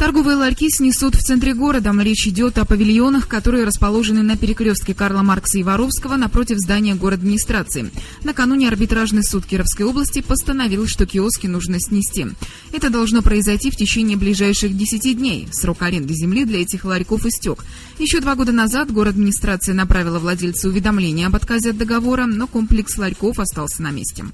Торговые ларьки снесут в центре города. Речь идет о павильонах, которые расположены на перекрестке Карла Маркса и Воровского напротив здания город администрации. Накануне арбитражный суд Кировской области постановил, что киоски нужно снести. Это должно произойти в течение ближайших 10 дней. Срок аренды земли для этих ларьков истек. Еще два года назад город администрация направила владельцу уведомление об отказе от договора, но комплекс ларьков остался на месте.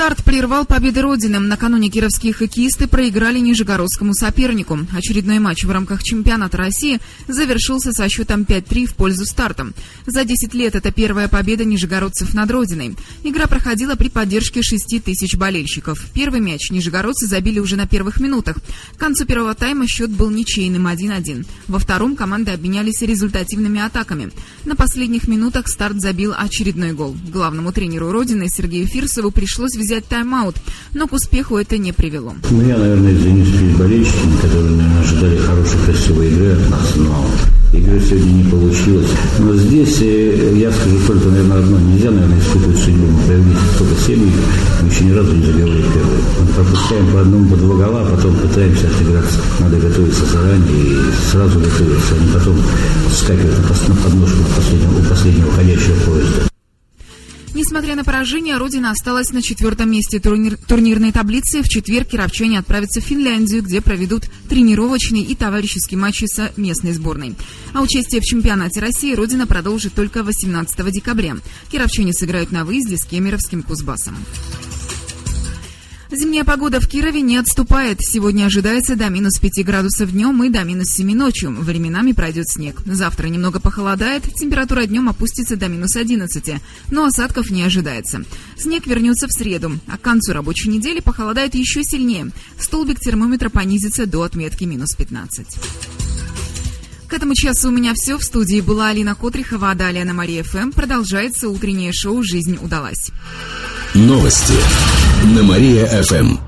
Старт прервал победы Родины. Накануне кировские хоккеисты проиграли нижегородскому сопернику. Очередной матч в рамках чемпионата России завершился со счетом 5-3 в пользу старта. За 10 лет это первая победа нижегородцев над Родиной. Игра проходила при поддержке 6 тысяч болельщиков. Первый мяч нижегородцы забили уже на первых минутах. К концу первого тайма счет был ничейным 1-1. Во втором команды обменялись результативными атаками. На последних минутах старт забил очередной гол. Главному тренеру Родины Сергею Фирсову пришлось взять взять тайм-аут, но к успеху это не привело. Ну, я, наверное, извинюсь перед болельщиками, которые, наверное, ожидали хорошей, красивой игры от нас, но игры сегодня не получилось. Но здесь э, я скажу только, наверное, одно. Нельзя, наверное, испытывать судьбу. Мы провели столько семей, мы еще ни разу не забивали первый. Мы пропускаем по одному, по два гола, а потом пытаемся отыграться. Надо готовиться заранее и сразу готовиться, а не потом скакивать на подножку последнего, у последнего ходящего поезда. Несмотря на поражение, Родина осталась на четвертом месте турнир, турнирной таблицы. В четверг кировчане отправятся в Финляндию, где проведут тренировочный и товарищеский матчи с местной сборной. А участие в чемпионате России Родина продолжит только 18 декабря. Кировчане сыграют на выезде с Кемеровским Кузбассом. Зимняя погода в Кирове не отступает. Сегодня ожидается до минус 5 градусов днем и до минус 7 ночью. Временами пройдет снег. Завтра немного похолодает, температура днем опустится до минус 11, но осадков не ожидается. Снег вернется в среду, а к концу рабочей недели похолодает еще сильнее. Столбик термометра понизится до отметки минус 15. К этому часу у меня все. В студии была Алина Котрихова, а далее на Мария ФМ продолжается утреннее шоу «Жизнь удалась». Новости на Мария-ФМ.